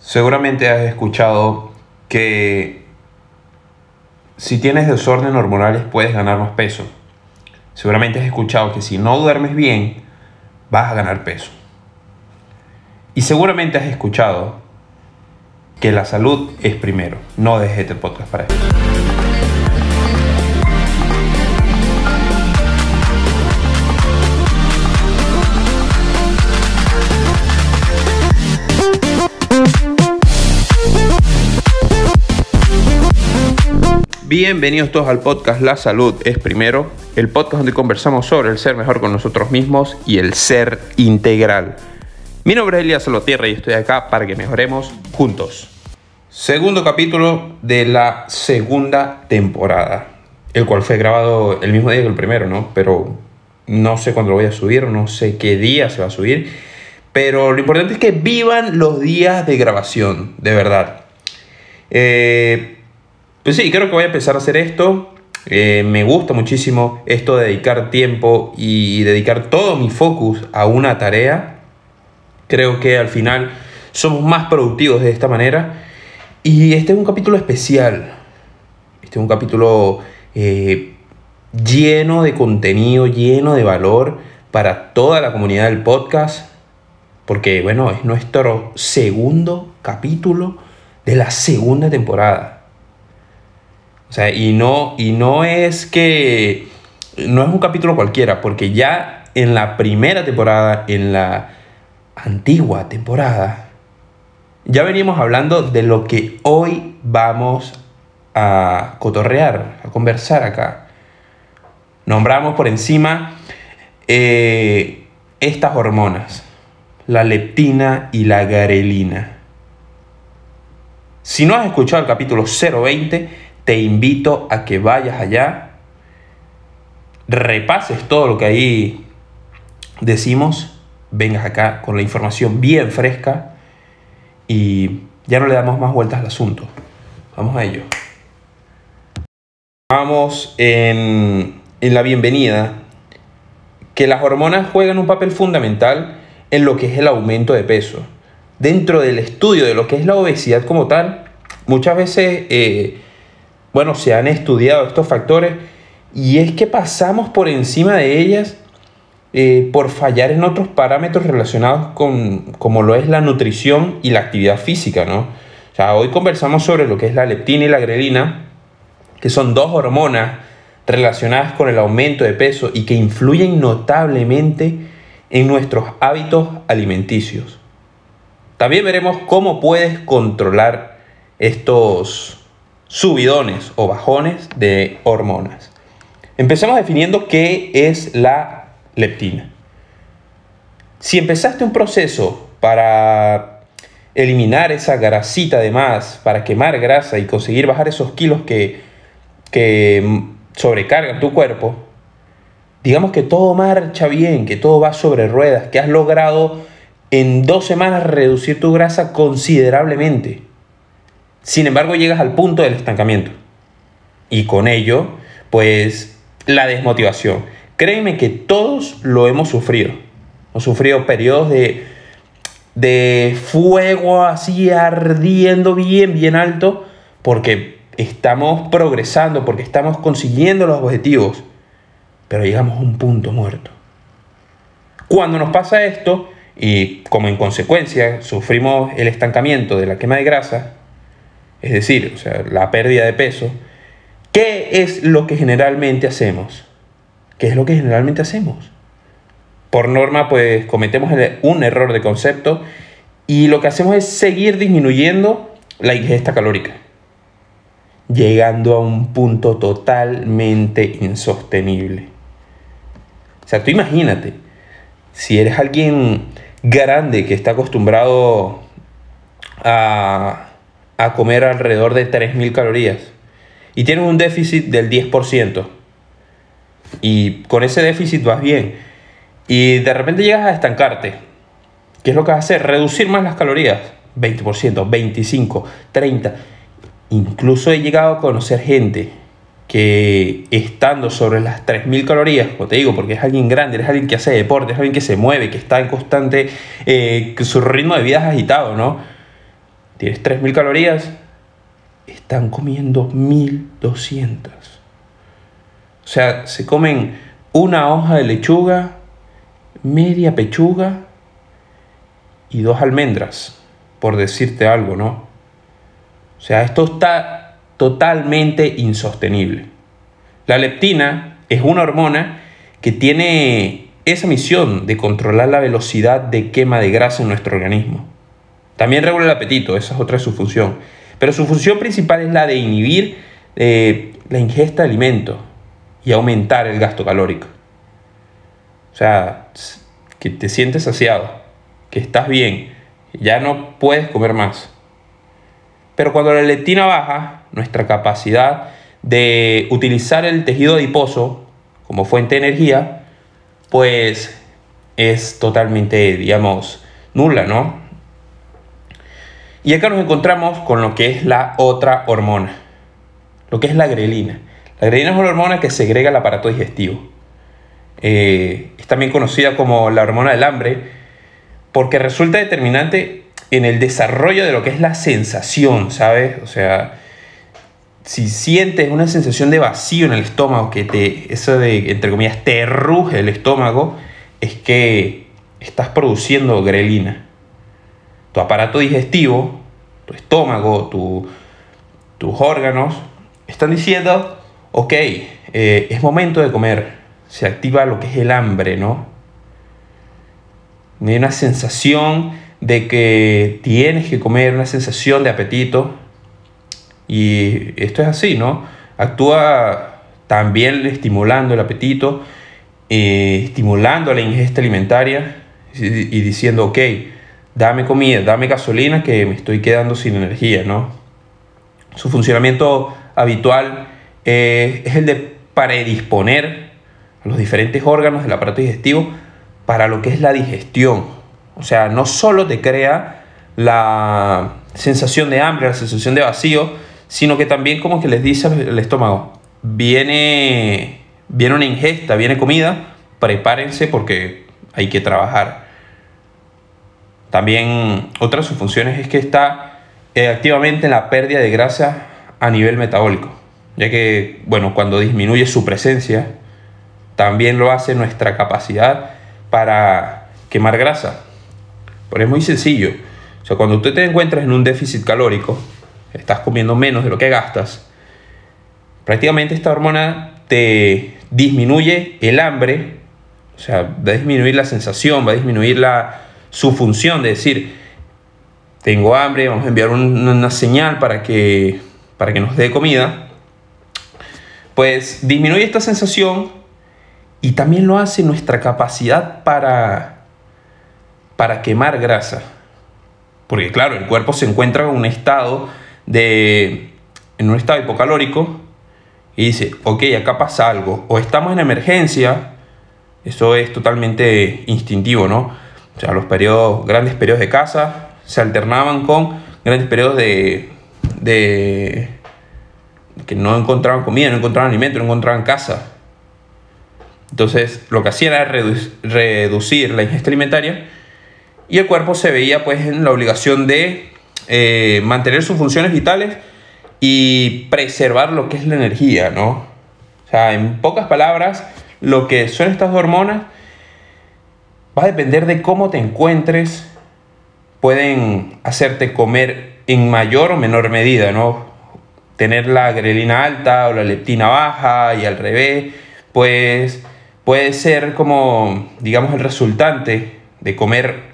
Seguramente has escuchado que si tienes desorden hormonales puedes ganar más peso. Seguramente has escuchado que si no duermes bien vas a ganar peso. Y seguramente has escuchado que la salud es primero. No dejes este podcast para eso. Bienvenidos todos al podcast La Salud es Primero, el podcast donde conversamos sobre el ser mejor con nosotros mismos y el ser integral. Mi nombre es Elías Salotierra y estoy acá para que mejoremos juntos. Segundo capítulo de la segunda temporada, el cual fue grabado el mismo día que el primero, ¿no? Pero no sé cuándo lo voy a subir, no sé qué día se va a subir. Pero lo importante es que vivan los días de grabación, de verdad. Eh, pues sí, creo que voy a empezar a hacer esto. Eh, me gusta muchísimo esto de dedicar tiempo y dedicar todo mi focus a una tarea. Creo que al final somos más productivos de esta manera. Y este es un capítulo especial. Este es un capítulo eh, lleno de contenido, lleno de valor para toda la comunidad del podcast. Porque, bueno, es nuestro segundo capítulo de la segunda temporada. O sea, y no, y no es que. No es un capítulo cualquiera, porque ya en la primera temporada, en la antigua temporada, ya veníamos hablando de lo que hoy vamos a cotorrear, a conversar acá. Nombramos por encima eh, estas hormonas, la leptina y la garelina. Si no has escuchado el capítulo 020, te invito a que vayas allá, repases todo lo que ahí decimos, vengas acá con la información bien fresca y ya no le damos más vueltas al asunto. Vamos a ello. Vamos en, en la bienvenida, que las hormonas juegan un papel fundamental en lo que es el aumento de peso. Dentro del estudio de lo que es la obesidad como tal, muchas veces eh, bueno, se han estudiado estos factores y es que pasamos por encima de ellas eh, por fallar en otros parámetros relacionados con como lo es la nutrición y la actividad física, ¿no? Hoy conversamos sobre lo que es la leptina y la grelina, que son dos hormonas relacionadas con el aumento de peso y que influyen notablemente en nuestros hábitos alimenticios. También veremos cómo puedes controlar estos subidones o bajones de hormonas. Empecemos definiendo qué es la leptina. Si empezaste un proceso para eliminar esa grasita de más, para quemar grasa y conseguir bajar esos kilos que, que sobrecargan tu cuerpo, digamos que todo marcha bien, que todo va sobre ruedas, que has logrado en dos semanas reducir tu grasa considerablemente sin embargo, llegas al punto del estancamiento. Y con ello, pues, la desmotivación. Créeme que todos lo hemos sufrido. Hemos sufrido periodos de, de fuego así ardiendo bien, bien alto, porque estamos progresando, porque estamos consiguiendo los objetivos, pero llegamos a un punto muerto. Cuando nos pasa esto, y como en consecuencia sufrimos el estancamiento de la quema de grasa, es decir, o sea, la pérdida de peso, ¿qué es lo que generalmente hacemos? ¿Qué es lo que generalmente hacemos? Por norma, pues cometemos un error de concepto y lo que hacemos es seguir disminuyendo la ingesta calórica, llegando a un punto totalmente insostenible. O sea, tú imagínate, si eres alguien grande que está acostumbrado a a comer alrededor de 3.000 calorías y tienes un déficit del 10%. Y con ese déficit vas bien. Y de repente llegas a estancarte. ¿Qué es lo que vas a hacer? Reducir más las calorías. 20%, 25, 30. Incluso he llegado a conocer gente que estando sobre las 3.000 calorías, como te digo, porque es alguien grande, es alguien que hace deporte, es alguien que se mueve, que está en constante, eh, su ritmo de vida es agitado, ¿no? Tienes 3.000 calorías, están comiendo 1.200. O sea, se comen una hoja de lechuga, media pechuga y dos almendras, por decirte algo, ¿no? O sea, esto está totalmente insostenible. La leptina es una hormona que tiene esa misión de controlar la velocidad de quema de grasa en nuestro organismo. También regula el apetito, esa es otra de su función. Pero su función principal es la de inhibir eh, la ingesta de alimentos y aumentar el gasto calórico. O sea, que te sientes saciado, que estás bien, ya no puedes comer más. Pero cuando la leptina baja, nuestra capacidad de utilizar el tejido adiposo como fuente de energía, pues es totalmente, digamos, nula, ¿no? Y acá nos encontramos con lo que es la otra hormona, lo que es la grelina. La grelina es una hormona que segrega el aparato digestivo. Eh, es también conocida como la hormona del hambre porque resulta determinante en el desarrollo de lo que es la sensación, ¿sabes? O sea, si sientes una sensación de vacío en el estómago, que te, eso de, entre comillas, te ruge el estómago, es que estás produciendo grelina. Tu aparato digestivo, tu estómago, tus órganos, están diciendo, ok, eh, es momento de comer. Se activa lo que es el hambre, ¿no? Hay una sensación de que tienes que comer, una sensación de apetito. Y esto es así, ¿no? Actúa también estimulando el apetito, eh, estimulando la ingesta alimentaria y, diciendo, ok, dame comida, dame gasolina que me estoy quedando sin energía, ¿no? Su funcionamiento habitual eh, es el de predisponer a los diferentes órganos del aparato digestivo para lo que es la digestión. O sea, no solo te crea la sensación de hambre, la sensación de vacío, sino que también como que les dice al estómago, viene, viene una ingesta, viene comida, prepárense porque hay que trabajar. También otra de sus funciones es que está eh, activamente en la pérdida de grasa a nivel metabólico, ya que, bueno, cuando disminuye su presencia, también lo hace nuestra capacidad para quemar grasa. Pero es muy sencillo. O sea, cuando usted te encuentras en un déficit calórico, estás comiendo menos de lo que gastas, prácticamente esta hormona te disminuye el hambre, o sea, va a disminuir la sensación, va a disminuir la, su función de decir, tengo hambre, vamos a enviar una señal para que, para que nos dé comida, pues disminuye esta sensación y también lo hace nuestra capacidad para, para quemar grasa. Porque claro, el cuerpo se encuentra en un estado de en un estado hipocalórico y dice, ok, acá pasa algo, o estamos en emergencia, eso es totalmente instintivo, ¿no? O sea, los periodos, grandes periodos de caza se alternaban con grandes periodos de, de que no encontraban comida, no encontraban alimento, no encontraban casa. Entonces, lo que hacía era reducir la ingesta alimentaria y el cuerpo se veía pues en la obligación de eh, mantener sus funciones vitales y preservar lo que es la energía, ¿no? O sea, en pocas palabras, lo que son estas hormonas va a depender de cómo te encuentres, pueden hacerte comer en mayor o menor medida, ¿no? Tener la grelina alta o la leptina baja y al revés, pues puede ser como, digamos, el resultante de comer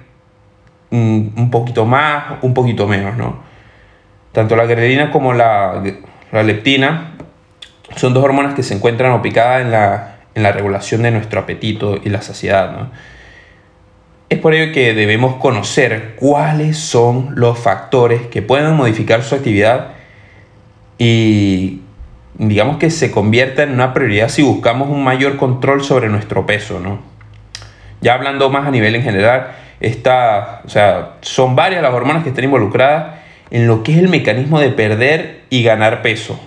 un, poquito más, un poquito menos, ¿no? Tanto la grelina como la, leptina son dos hormonas que se encuentran ubicadas en la, en la regulación de nuestro apetito y la saciedad, ¿no? Es por ello que debemos conocer cuáles son los factores que pueden modificar su actividad y digamos que se convierta en una prioridad si buscamos un mayor control sobre nuestro peso, ¿no? Ya hablando más a nivel en general, está, o sea, son varias las hormonas que están involucradas en lo que es el mecanismo de perder y ganar peso.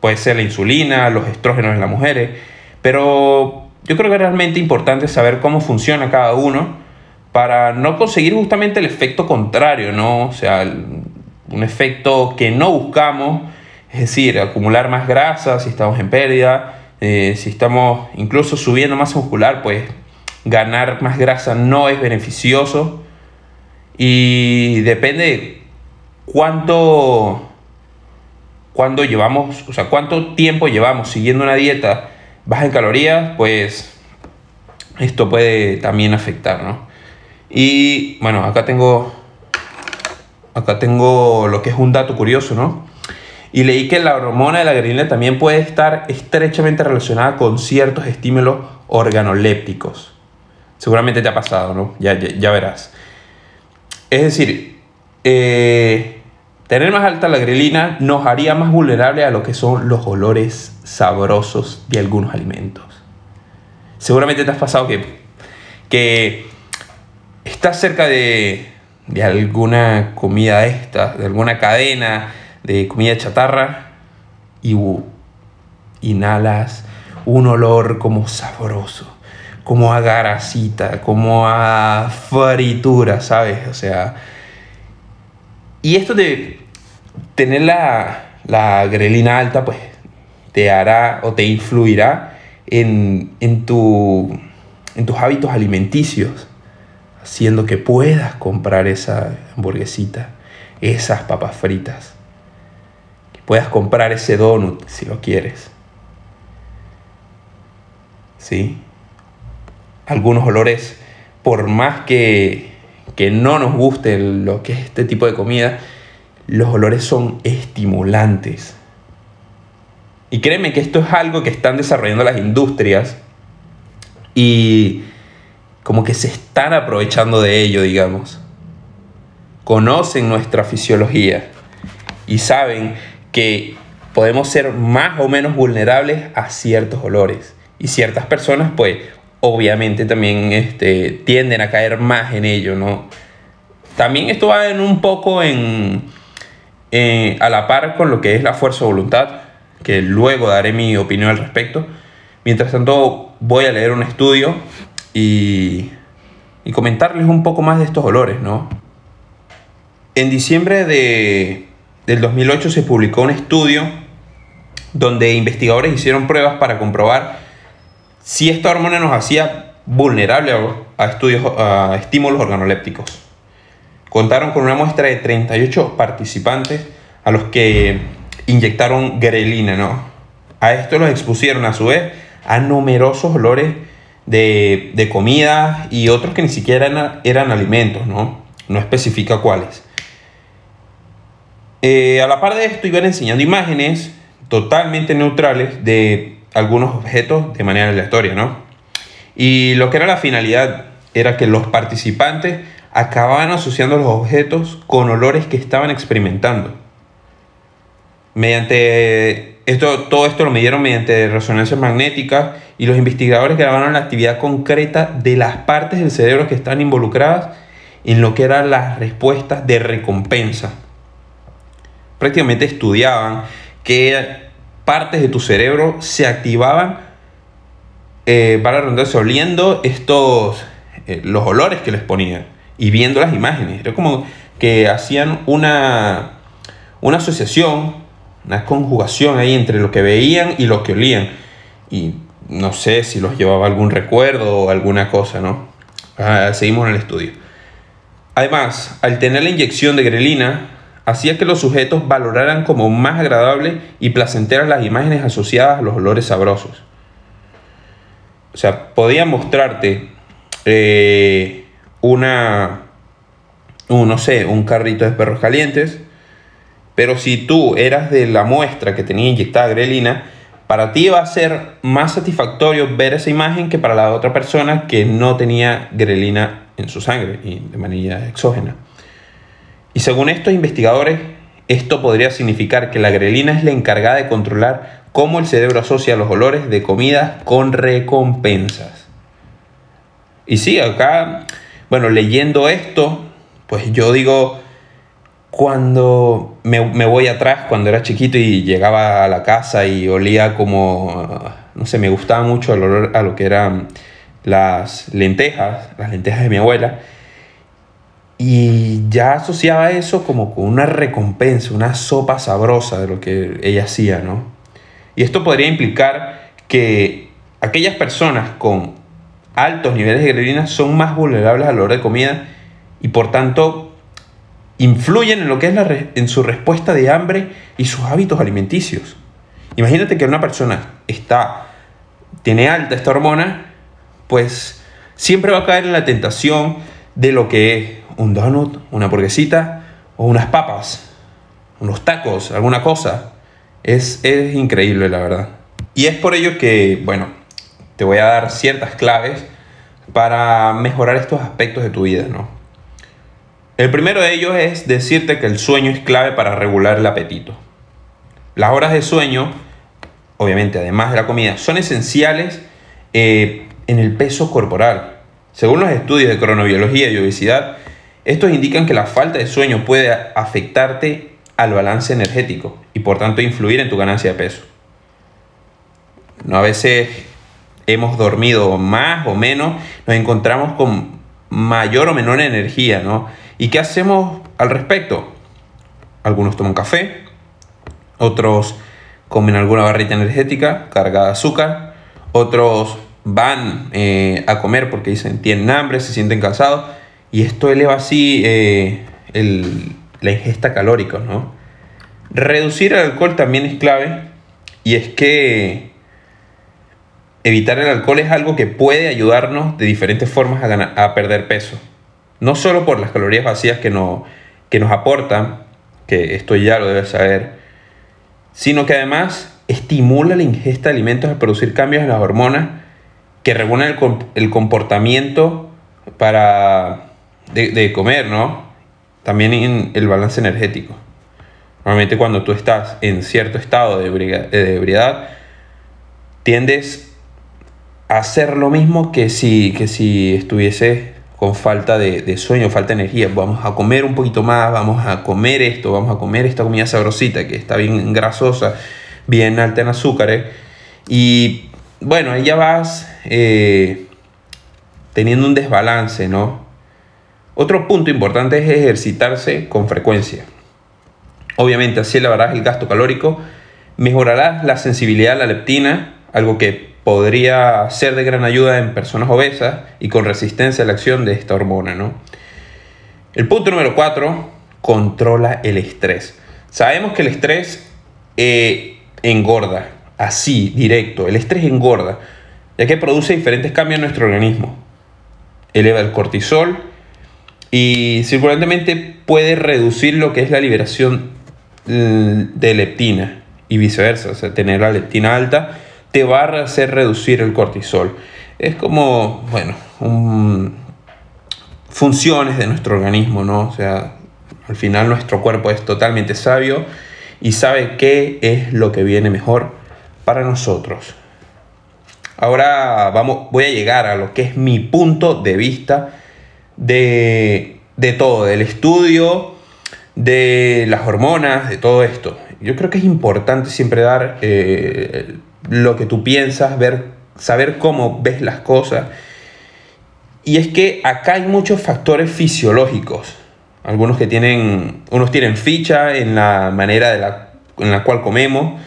Puede ser la insulina, los estrógenos en las mujeres, pero yo creo que es realmente importante saber cómo funciona cada uno para no conseguir justamente el efecto contrario, ¿no? O sea, un efecto que no buscamos, es decir, acumular más grasa si estamos en pérdida, eh, si estamos incluso subiendo masa muscular, pues ganar más grasa no es beneficioso y depende cuánto, cuánto llevamos, o sea, cuánto tiempo llevamos siguiendo una dieta baja en calorías, pues esto puede también afectar, ¿no? Y bueno, acá tengo, acá tengo lo que es un dato curioso, ¿no? Y leí que la hormona de la grelina también puede estar estrechamente relacionada con ciertos estímulos organolépticos. Seguramente te ha pasado, ¿no? Ya, ya, verás. Es decir, eh, tener más alta la grelina nos haría más vulnerable a lo que son los olores sabrosos de algunos alimentos. Seguramente te has pasado que, que estás cerca de, de alguna comida esta, de alguna cadena de comida chatarra y inhalas un olor como sabroso, como a garacita, como a fritura, ¿sabes? O sea, y esto de tener la, la grelina alta, pues te hará o te influirá en, en, tu, en tus hábitos alimenticios, haciendo que puedas comprar esa hamburguesita, esas papas fritas puedas comprar ese donut si lo quieres. ¿Sí? Algunos olores, por más que, que no nos guste lo que es este tipo de comida, los olores son estimulantes. Y créeme que esto es algo que están desarrollando las industrias y como que se están aprovechando de ello, digamos. Conocen nuestra fisiología y saben que podemos ser más o menos vulnerables a ciertos olores. Y ciertas personas, pues, obviamente también este, tienden a caer más en ello, ¿no? También esto va en un poco en, a la par con lo que es la fuerza de voluntad, que luego daré mi opinión al respecto. Mientras tanto, voy a leer un estudio y, comentarles un poco más de estos olores, ¿no? En diciembre de del 2008 se publicó un estudio donde investigadores hicieron pruebas para comprobar si esta hormona nos hacía vulnerable a, estudios, a estímulos organolépticos. Contaron con una muestra de 38 participantes a los que inyectaron grelina, ¿no? A esto los expusieron a su vez a numerosos olores de, de comida y otros que ni siquiera eran, eran alimentos, ¿no? No especifica cuáles. Eh, a la par de esto iban enseñando imágenes totalmente neutrales de algunos objetos de manera aleatoria, ¿no? Y lo que era la finalidad era que los participantes acababan asociando los objetos con olores que estaban experimentando. Mediante esto, todo esto lo midieron mediante resonancias magnéticas y los investigadores grabaron la actividad concreta de las partes del cerebro que están involucradas en lo que eran las respuestas de recompensa prácticamente estudiaban qué partes de tu cerebro se activaban eh, para rondarse oliendo estos, eh, los olores que les ponían y viendo las imágenes. Era como que hacían una, una asociación, una conjugación ahí entre lo que veían y lo que olían. Y no sé si los llevaba algún recuerdo o alguna cosa, ¿no? Ah, seguimos en el estudio. Además, al tener la inyección de grelina, hacía que los sujetos valoraran como más agradables y placenteras las imágenes asociadas a los olores sabrosos. O sea, podía mostrarte eh, una, un, no sé, un carrito de perros calientes, pero si tú eras de la muestra que tenía inyectada grelina, para ti iba a ser más satisfactorio ver esa imagen que para la otra persona que no tenía grelina en su sangre y de manera exógena. Y según estos investigadores, esto podría significar que la grelina es la encargada de controlar cómo el cerebro asocia los olores de comida con recompensas. Y sí, acá, bueno, leyendo esto, pues yo digo, cuando me, me, voy atrás, cuando era chiquito y llegaba a la casa y olía como, no sé, me gustaba mucho el olor a lo que eran las lentejas, las lentejas de mi abuela, y ya asociaba eso como con una recompensa, una sopa sabrosa de lo que ella hacía, ¿no? Y esto podría implicar que aquellas personas con altos niveles de grelina son más vulnerables a la hora de comida y por tanto influyen en lo que es la en su respuesta de hambre y sus hábitos alimenticios. Imagínate que una persona está tiene alta esta hormona, pues siempre va a caer en la tentación de lo que es un donut, una hamburguesita o unas papas, unos tacos, alguna cosa. Es, es increíble, la verdad. Y es por ello que, bueno, te voy a dar ciertas claves para mejorar estos aspectos de tu vida, ¿no? El primero de ellos es decirte que el sueño es clave para regular el apetito. Las horas de sueño, obviamente además de la comida, son esenciales eh, en el peso corporal. Según los estudios de cronobiología y obesidad, estos indican que la falta de sueño puede afectarte al balance energético y por tanto influir en tu ganancia de peso. ¿No? A veces hemos dormido más o menos, nos encontramos con mayor o menor energía, ¿no? ¿Y qué hacemos al respecto? Algunos toman café, otros comen alguna barrita energética cargada de azúcar, otros van eh, a comer porque dicen tienen hambre, se sienten cansados y esto eleva así eh, la ingesta calórica, ¿no? Reducir el alcohol también es clave y es que evitar el alcohol es algo que puede ayudarnos de diferentes formas a, a perder peso. No solo por las calorías vacías que, no, que nos aportan, que esto ya lo debes saber, sino que además estimula la ingesta de alimentos al producir cambios en las hormonas que regulan el, el comportamiento para de, comer, ¿no? También en el balance energético. Normalmente cuando tú estás en cierto estado de ebriedad, tiendes a hacer lo mismo que si, que si estuvieses con falta de, sueño, falta de energía. Vamos a comer un poquito más, vamos a comer esto, vamos a comer esta comida sabrosita que está bien grasosa, bien alta en azúcares. Y bueno, ahí ya vas eh, teniendo un desbalance, ¿no? Otro punto importante es ejercitarse con frecuencia. Obviamente así elevarás el gasto calórico, mejorarás la sensibilidad a la leptina, algo que podría ser de gran ayuda en personas obesas y con resistencia a la acción de esta hormona. ¿no? El punto número 4, controla el estrés. Sabemos que el estrés eh, engorda, así, directo. El estrés engorda, ya que produce diferentes cambios en nuestro organismo. Eleva el cortisol, y circulantemente puede reducir lo que es la liberación mm, de leptina y viceversa. O sea, tener la leptina alta te va a hacer reducir el cortisol. Es como, bueno, funciones de nuestro organismo, ¿no? O sea, al final nuestro cuerpo es totalmente sabio y sabe qué es lo que viene mejor para nosotros. Ahora vamos, voy a llegar a lo que es mi punto de vista de, todo, del estudio, de las hormonas, de todo esto. Yo creo que es importante siempre dar eh, lo que tú piensas, ver, saber cómo ves las cosas. Y es que acá hay muchos factores fisiológicos. Algunos que tienen, unos tienen ficha en la manera de la, en la cual comemos,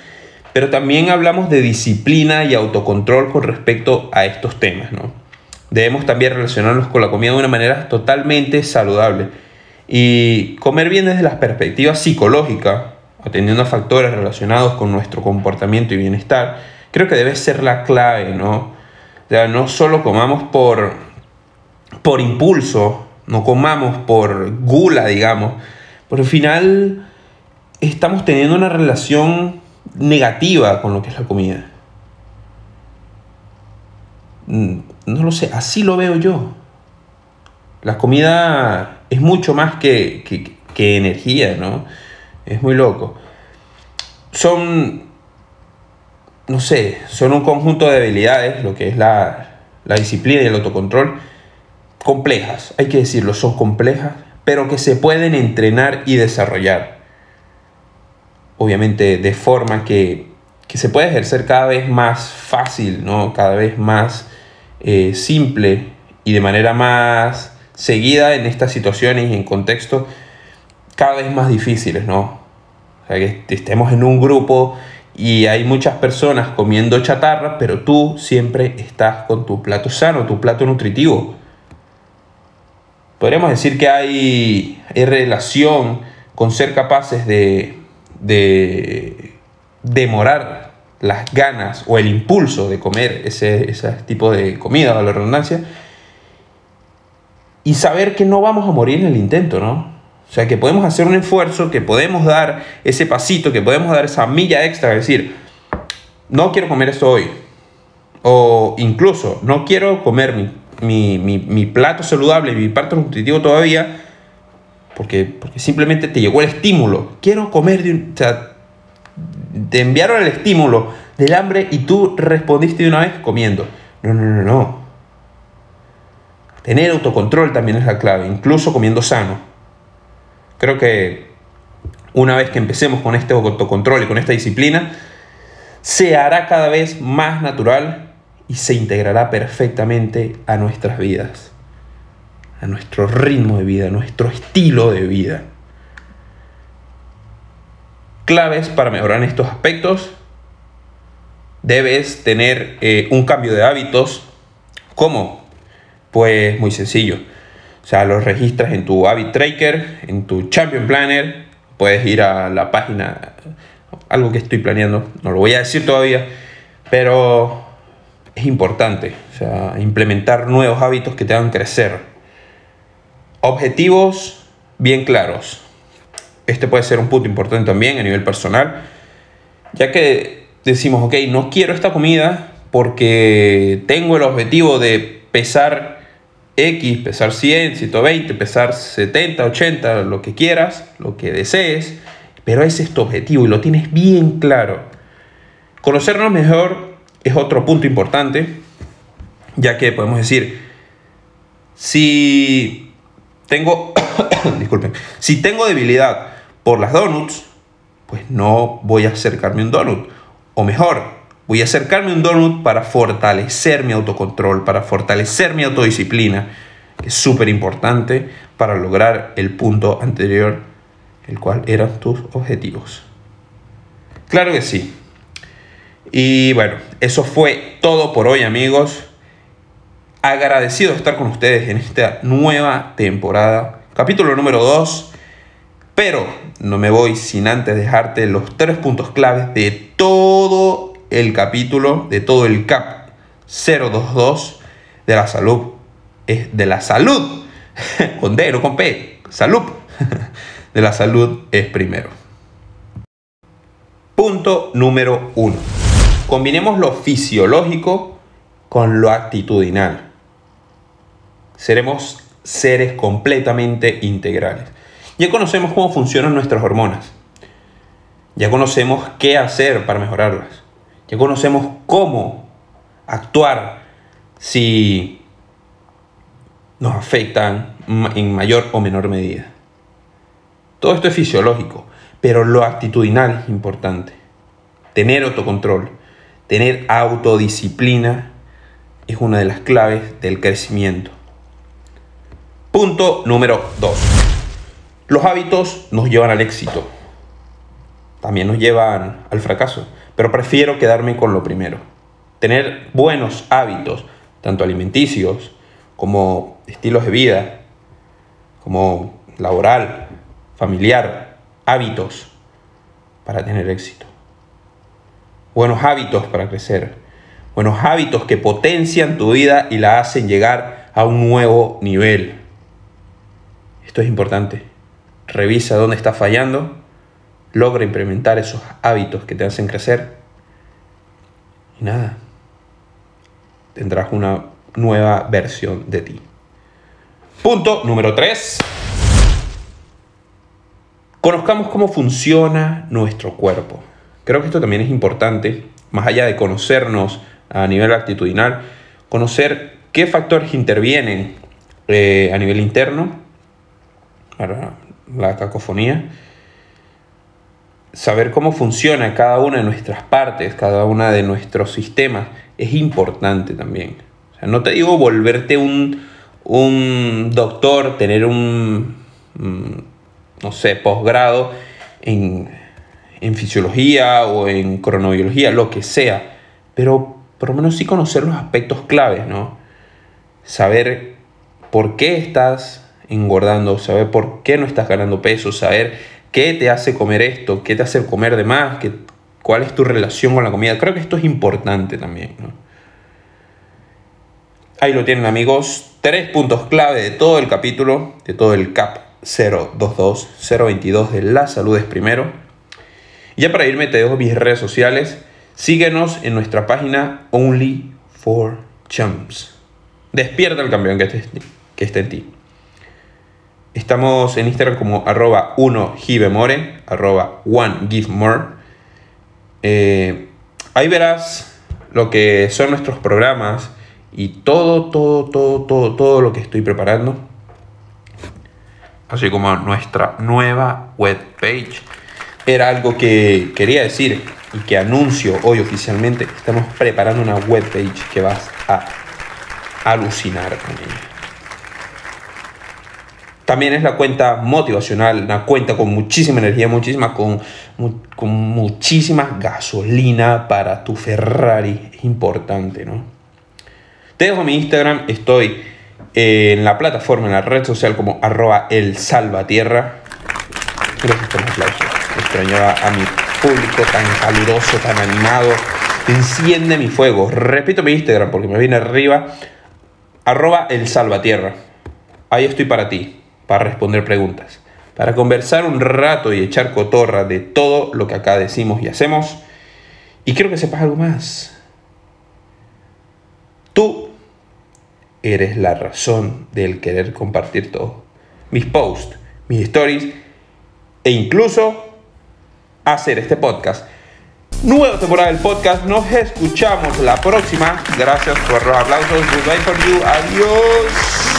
pero también hablamos de disciplina y autocontrol con respecto a estos temas, ¿no? debemos también relacionarnos con la comida de una manera totalmente saludable. Y comer bien desde la perspectiva psicológica, atendiendo a factores relacionados con nuestro comportamiento y bienestar, creo que debe ser la clave, ¿no? O sea, no solo comamos por, por impulso, no comamos por gula, digamos, porque al final estamos teniendo una relación negativa con lo que es la comida. Mm, no lo sé, así lo veo yo. La comida es mucho más que, energía, ¿no? Es muy loco. Son, no sé, son un conjunto de habilidades, lo que es la, la disciplina y el autocontrol, complejas, hay que decirlo, son complejas, pero que se pueden entrenar y desarrollar. Obviamente de forma que, que se puede ejercer cada vez más fácil, ¿no? Cada vez más eh, simple y de manera más seguida en estas situaciones y en contextos cada vez más difíciles, ¿no? O sea, que estemos en un grupo y hay muchas personas comiendo chatarra, pero tú siempre estás con tu plato sano, tu plato nutritivo. Podríamos decir que hay, relación con ser capaces de, de demorar las ganas o el impulso de comer ese, ese tipo de comida, a la redundancia, y saber que no vamos a morir en el intento, ¿no? O sea, que podemos hacer un esfuerzo, que podemos dar ese pasito, que podemos dar esa milla extra, es decir, no quiero comer esto hoy. O incluso, no quiero comer mi, plato saludable, mi plato nutritivo todavía, porque, porque simplemente te llegó el estímulo. Quiero comer de un... O sea, te enviaron el estímulo del hambre y tú respondiste de una vez comiendo. No, no, no, no. Tener autocontrol también es la clave, incluso comiendo sano. Creo que una vez que empecemos con este autocontrol y con esta disciplina, se hará cada vez más natural y se integrará perfectamente a nuestras vidas, a nuestro ritmo de vida, a nuestro estilo de vida. Claves para mejorar en estos aspectos. Debes tener eh, un cambio de hábitos. ¿Cómo? Pues muy sencillo o sea, los registras en tu Habit Tracker, en tu Champion Planner. Puedes ir a la página, algo que estoy planeando, no lo voy a decir todavía, pero es importante. O sea, implementar nuevos hábitos que te hagan crecer. Objetivos bien claros. Este puede ser un punto importante también a nivel personal, ya que decimos, ok, no quiero esta comida porque tengo el objetivo de pesar X, pesar 100, 120, pesar 70, 80, lo que quieras, lo que desees, pero ese es tu objetivo y lo tienes bien claro. Conocernos mejor es otro punto importante, ya que podemos decir, si tengo, disculpen, si tengo debilidad por las donuts, pues no voy a acercarme un donut. O mejor, Voy a acercarme a un donut para fortalecer mi autocontrol, para fortalecer mi autodisciplina, que es súper importante para lograr el punto anterior, el cual eran tus objetivos. Claro que sí. Y bueno, eso fue todo por hoy amigos. Agradecido de estar con ustedes en esta nueva temporada. Capítulo número 2. Pero no me voy sin antes dejarte los tres puntos claves de todo el capítulo de todo el CAP 022 de la salud. Es de la salud. con D, no con P. Salud. de la salud es primero. Punto número uno. Combinemos lo fisiológico con lo actitudinal. Seremos seres completamente integrales. Ya conocemos cómo funcionan nuestras hormonas. Ya conocemos qué hacer para mejorarlas. Ya conocemos cómo actuar si nos afectan en mayor o menor medida. Todo esto es fisiológico, pero lo actitudinal es importante. Tener autocontrol, tener autodisciplina es una de las claves del crecimiento. Punto número 2. Los hábitos nos llevan al éxito. También nos llevan al fracaso pero prefiero quedarme con lo primero. Tener buenos hábitos, tanto alimenticios como estilos de vida, como laboral, familiar, hábitos para tener éxito. Buenos hábitos para crecer. Buenos hábitos que potencian tu vida y la hacen llegar a un nuevo nivel. Esto es importante. Revisa dónde estás fallando logra implementar esos hábitos que te hacen crecer y nada, tendrás una nueva versión de ti. Punto número 3. Conozcamos cómo funciona nuestro cuerpo. Creo que esto también es importante, más allá de conocernos a nivel actitudinal, conocer qué factores intervienen eh, a nivel interno la cacofonía saber cómo funciona cada una de nuestras partes, cada una de nuestros sistemas, es importante también. no te digo volverte un, un doctor, tener un, mm, no sé, posgrado en, en fisiología o en cronobiología, lo que sea, pero por lo menos sí conocer los aspectos claves, ¿no? Saber por qué estás engordando, saber por qué no estás ganando peso, saber qué te hace comer esto, qué te hace comer de más, qué, cuál es tu relación con la comida. Creo que esto es importante también. Ahí lo tienen amigos, tres puntos clave de todo el capítulo, de todo el CAP 022, 022 de la salud es primero. Y ya para irme te dejo mis redes sociales. Síguenos en nuestra página Only for Champs. Despierta el campeón que que esté en ti. Estamos en Instagram como arroba 1 givemore, arroba 1 givemore. Eh, ahí verás lo que son nuestros programas y todo, todo, todo, todo, todo lo que estoy preparando. Así como nuestra nueva webpage. Era algo que quería decir y que anuncio hoy oficialmente. Estamos preparando una webpage que vas a alucinar con ella. También es la cuenta motivacional, una cuenta con muchísima energía, muchísima, con, con muchísima gasolina para tu Ferrari. Es importante, ¿no? Te dejo mi Instagram, estoy en la plataforma, en la red social como arroba el salvatierra. Gracias por el aplauso. Extrañaba a mi público tan caluroso, tan animado. Enciende mi fuego. Repito mi Instagram porque me viene arriba. Arroba el salvatierra. Ahí estoy para ti, para responder preguntas, para conversar un rato y echar cotorra de todo lo que acá decimos y hacemos. Y quiero que sepas algo más. Tú eres la razón del querer compartir todo. Mis posts, mis stories e incluso hacer este podcast. Nueva temporada del podcast. Nos escuchamos la próxima. Gracias por los aplausos. Goodbye for you. Adiós.